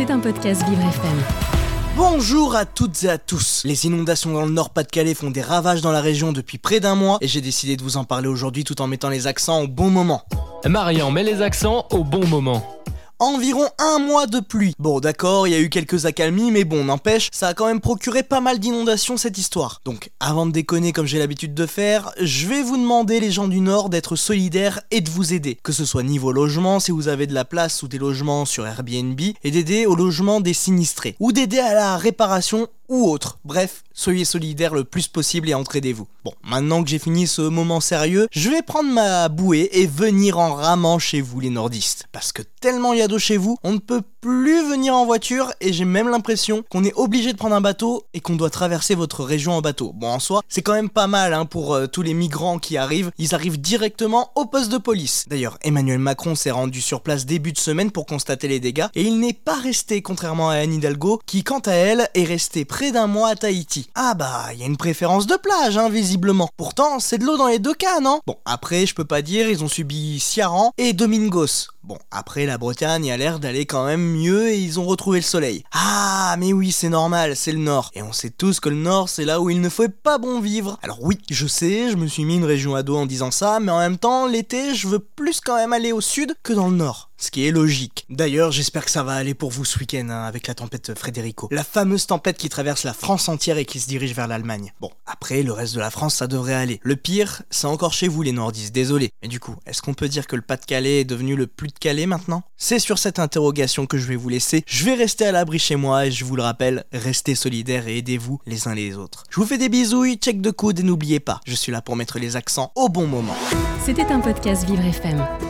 C'est un podcast Vivre FM. Bonjour à toutes et à tous. Les inondations dans le Nord-Pas-de-Calais font des ravages dans la région depuis près d'un mois et j'ai décidé de vous en parler aujourd'hui tout en mettant les accents au bon moment. Marian met les accents au bon moment environ un mois de pluie. Bon d'accord, il y a eu quelques accalmies, mais bon, n'empêche, ça a quand même procuré pas mal d'inondations cette histoire. Donc avant de déconner comme j'ai l'habitude de faire, je vais vous demander les gens du Nord d'être solidaires et de vous aider. Que ce soit niveau logement, si vous avez de la place ou des logements sur Airbnb, et d'aider au logement des sinistrés. Ou d'aider à la réparation ou autre. Bref, soyez solidaires le plus possible et entraidez-vous. Bon, maintenant que j'ai fini ce moment sérieux, je vais prendre ma bouée et venir en ramant chez vous les nordistes. Parce que tellement il y a d'eau chez vous, on ne peut plus venir en voiture et j'ai même l'impression qu'on est obligé de prendre un bateau et qu'on doit traverser votre région en bateau. Bon, en soi, c'est quand même pas mal hein, pour euh, tous les migrants qui arrivent. Ils arrivent directement au poste de police. D'ailleurs, Emmanuel Macron s'est rendu sur place début de semaine pour constater les dégâts et il n'est pas resté, contrairement à Anne Hidalgo, qui quant à elle est restée près d'un mois à Tahiti. Ah bah, il y a une préférence de plage, hein, visiblement. Pourtant, c'est de l'eau dans les deux cas, non? Bon, après, je peux pas dire, ils ont subi Ciaran et Domingos. Bon, après, la Bretagne a l'air d'aller quand même mieux et ils ont retrouvé le soleil. Ah, mais oui, c'est normal, c'est le nord. Et on sait tous que le nord, c'est là où il ne faut pas bon vivre. Alors oui, je sais, je me suis mis une région à dos en disant ça, mais en même temps, l'été, je veux plus quand même aller au sud que dans le nord ce qui est logique. D'ailleurs, j'espère que ça va aller pour vous ce week-end hein, avec la tempête Frédérico. La fameuse tempête qui traverse la France entière et qui se dirige vers l'Allemagne. Bon, après, le reste de la France, ça devrait aller. Le pire, c'est encore chez vous les nordistes, désolé. Mais du coup, est-ce qu'on peut dire que le Pas-de-Calais est devenu le plus de Calais maintenant? C'est sur cette interrogation que je vais vous laisser. Je vais rester à l'abri chez moi et je vous le rappelle, restez solidaires et aidez-vous les uns les autres. Je vous fais des bisouilles, check de coude et n'oubliez pas, je suis là pour mettre les accents au bon moment. C'était un podcast Vivre FM.